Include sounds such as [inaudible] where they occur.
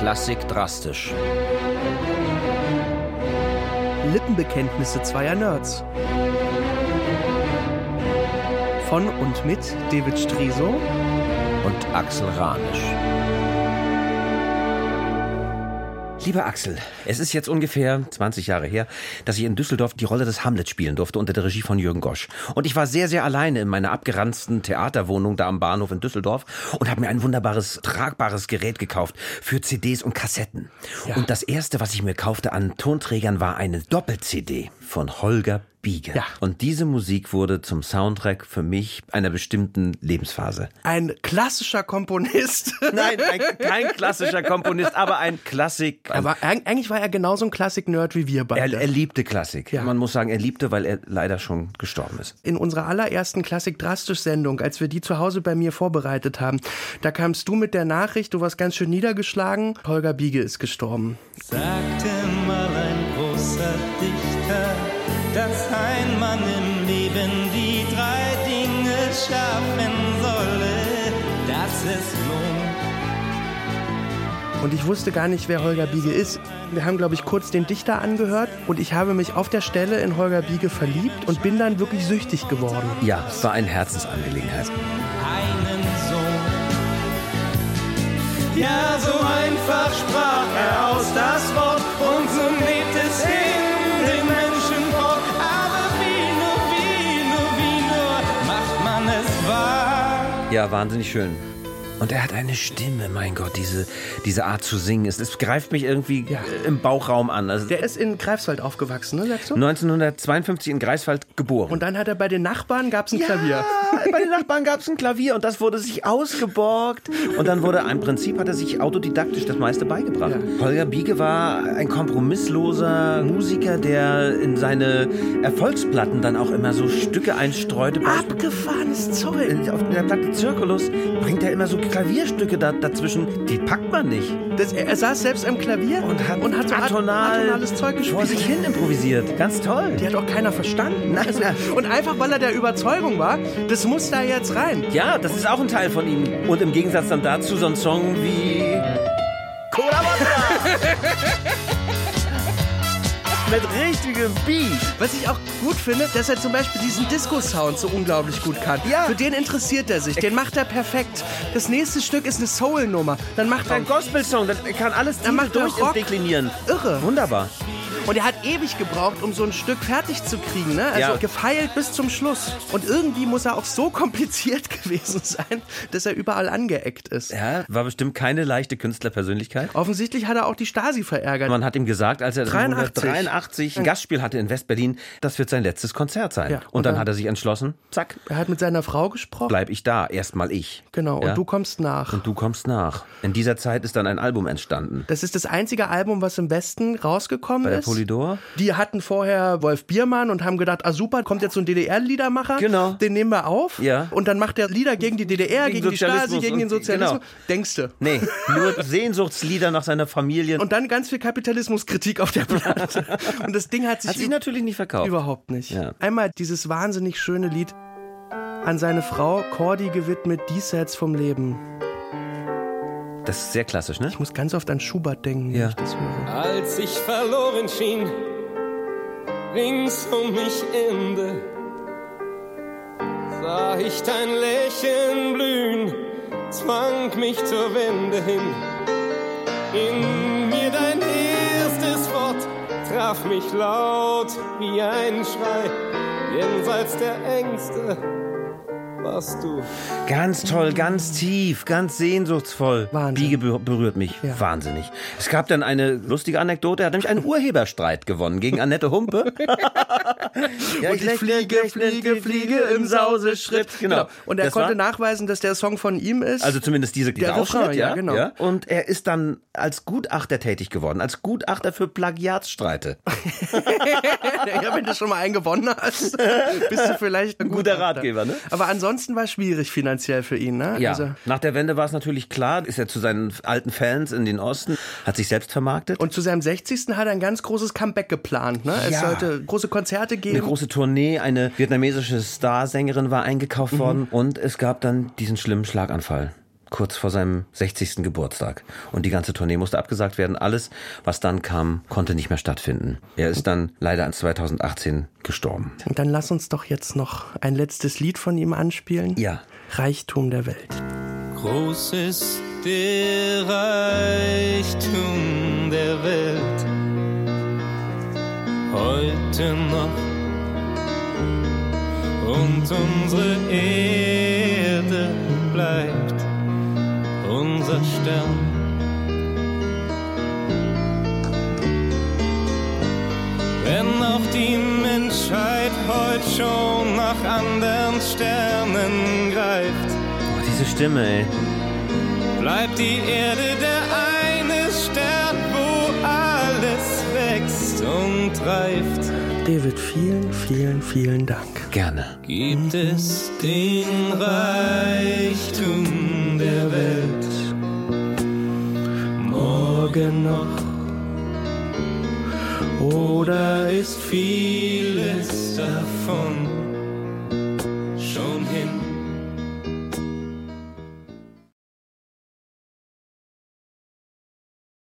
Klassik drastisch. Lippenbekenntnisse zweier Nerds. Von und mit David Striso und Axel Ranisch. Lieber Axel, es ist jetzt ungefähr 20 Jahre her, dass ich in Düsseldorf die Rolle des Hamlet spielen durfte unter der Regie von Jürgen Gosch. Und ich war sehr, sehr alleine in meiner abgeranzten Theaterwohnung da am Bahnhof in Düsseldorf und habe mir ein wunderbares, tragbares Gerät gekauft für CDs und Kassetten. Ja. Und das erste, was ich mir kaufte an Tonträgern, war eine Doppel-CD von Holger Biege. Ja. Und diese Musik wurde zum Soundtrack für mich einer bestimmten Lebensphase. Ein klassischer Komponist. [laughs] Nein, ein, kein klassischer Komponist, aber ein Klassik. Aber eigentlich war er genauso ein Klassik-Nerd wie wir beide. Er, er liebte Klassik. Ja. Man muss sagen, er liebte, weil er leider schon gestorben ist. In unserer allerersten Klassik-Drastisch-Sendung, als wir die zu Hause bei mir vorbereitet haben, da kamst du mit der Nachricht, du warst ganz schön niedergeschlagen, Holger Biege ist gestorben. Sagte mal schaffen solle, dass es lohnt. Und ich wusste gar nicht, wer Holger Biege ist. Wir haben, glaube ich, kurz den Dichter angehört und ich habe mich auf der Stelle in Holger Biege verliebt und bin dann wirklich süchtig geworden. Ja, es war eine Herzensangelegenheit. Einen Sohn. Ja, so einfach sprach er aus das Wort Wahnsinnig schön. Und er hat eine Stimme, mein Gott, diese, diese Art zu singen. Es, es greift mich irgendwie ja. im Bauchraum an. Also der ist in Greifswald aufgewachsen, ne, sagst du? 1952 in Greifswald geboren. Und dann hat er bei den Nachbarn gab's ein ja, Klavier. bei den Nachbarn gab's ein Klavier und das wurde sich ausgeborgt. Und dann wurde, im Prinzip hat er sich autodidaktisch das meiste beigebracht. Ja. Holger Biege war ein kompromissloser Musiker, der in seine Erfolgsplatten dann auch immer so Stücke einstreute. Abgefahrenes Zeug. Auf der Platte Zirkulus bringt er immer so Klavierstücke da, dazwischen, die packt man nicht. Das, er, er saß selbst am Klavier und hat, und hat so atonal, atonales Zeug gespielt. Vor sich hin improvisiert. Ganz toll. Die hat auch keiner verstanden. Nein, also, und einfach, weil er der Überzeugung war, das muss da jetzt rein. Ja, das ist auch ein Teil von ihm. Und im Gegensatz dann dazu so ein Song wie... mit richtigem Beat. Was ich auch gut finde, dass er zum Beispiel diesen Disco-Sound so unglaublich gut kann. Ja. Für den interessiert er sich. Den macht er perfekt. Das nächste Stück ist eine Soul-Nummer. Dann macht er ein Gospel-Song. Er kann alles dann macht durchdeklinieren. Irre. Wunderbar. Und er hat ewig gebraucht, um so ein Stück fertig zu kriegen. Ne? Also ja. gefeilt bis zum Schluss. Und irgendwie muss er auch so kompliziert [laughs] gewesen sein, dass er überall angeeckt ist. Ja, war bestimmt keine leichte Künstlerpersönlichkeit. Offensichtlich hat er auch die Stasi verärgert. Man hat ihm gesagt, als er 83, ein Gastspiel hatte in Westberlin, das wird sein letztes Konzert sein. Ja. Und, und dann, dann, hat er sich entschlossen, zack. Er hat mit seiner Frau gesprochen. Bleib ich da, erstmal ich. Genau, ja? und du kommst nach. Und du kommst nach. In dieser Zeit ist dann ein Album entstanden. Das ist das einzige Album, was im Westen rausgekommen ist. Polydor? Die hatten vorher Wolf Biermann und haben gedacht, ah super, kommt jetzt so ein DDR-Liedermacher. Genau. Den nehmen wir auf. Ja. Und dann macht er Lieder gegen die DDR, gegen, gegen die Stasi, gegen den Sozialismus. Genau. Denkste. Nee, nur Sehnsuchtslieder nach seiner Familie. Und dann ganz viel Kapitalismuskritik auf der Platte. und das Ding hat sich, hat sich natürlich nicht verkauft. Überhaupt nicht. Ja. Einmal dieses wahnsinnig schöne Lied an seine Frau Cordy gewidmet, Diesseits vom Leben. Das ist sehr klassisch, ne? Ich muss ganz oft an Schubert denken, ja. wenn ich das höre. Als ich verloren schien, rings um mich Ende, sah ich dein Lächeln blühen, zwang mich zur Wende hin. In mir dein erstes Wort traf mich laut wie ein Schrei, jenseits der Ängste warst du. Ganz toll, ganz tief, ganz sehnsuchtsvoll. Wahnsinn. Biege berührt mich ja. wahnsinnig. Es gab dann eine lustige Anekdote. Er hat nämlich einen Urheberstreit gewonnen gegen Annette Humpe. [laughs] ja, Und ich fliege, fliege, fliege im Sauseschritt. Genau. genau. Und er das konnte nachweisen, dass der Song von ihm ist. Also zumindest diese, dieser Ausschnitt, ja, ja, genau. Ja. Und er ist dann als Gutachter tätig geworden, als Gutachter für Plagiatsstreite. [laughs] ja, wenn du schon mal einen gewonnen hast, [laughs] bist du vielleicht ein, guter Ratgeber, ne? Aber ansonsten war es schwierig finanziell für ihn, ne? Ja. Also Nach der Wende war es natürlich klar, ist er zu seinen alten Fans in den Osten, hat sich selbst vermarktet. Und zu seinem 60. hat er ein ganz großes Comeback geplant, ne? Es sollte große Konzerte geben. Eine große Tournee, eine vietnamesische Starsängerin war eingekauft mhm. worden und es gab dann diesen schlimmen Schlaganfall kurz vor seinem 60. Geburtstag. Und die ganze Tournee musste abgesagt werden. Alles, was dann kam, konnte nicht mehr stattfinden. Er ist dann leider an 2018 gestorben. Und dann lass uns doch jetzt noch ein letztes Lied von ihm anspielen. Ja. Reichtum der Welt. Groß ist der Reichtum der Welt. Heute noch. Und unsere Erde bleibt Stern. Wenn auch die Menschheit heute schon nach anderen Sternen greift, Oh, diese Stimme, ey. bleibt die Erde der eine Stern, wo alles wächst und reift. David, vielen, vielen, vielen Dank. Gerne. Gibt es den Reichtum der Welt Morgen noch? Oder ist vieles davon?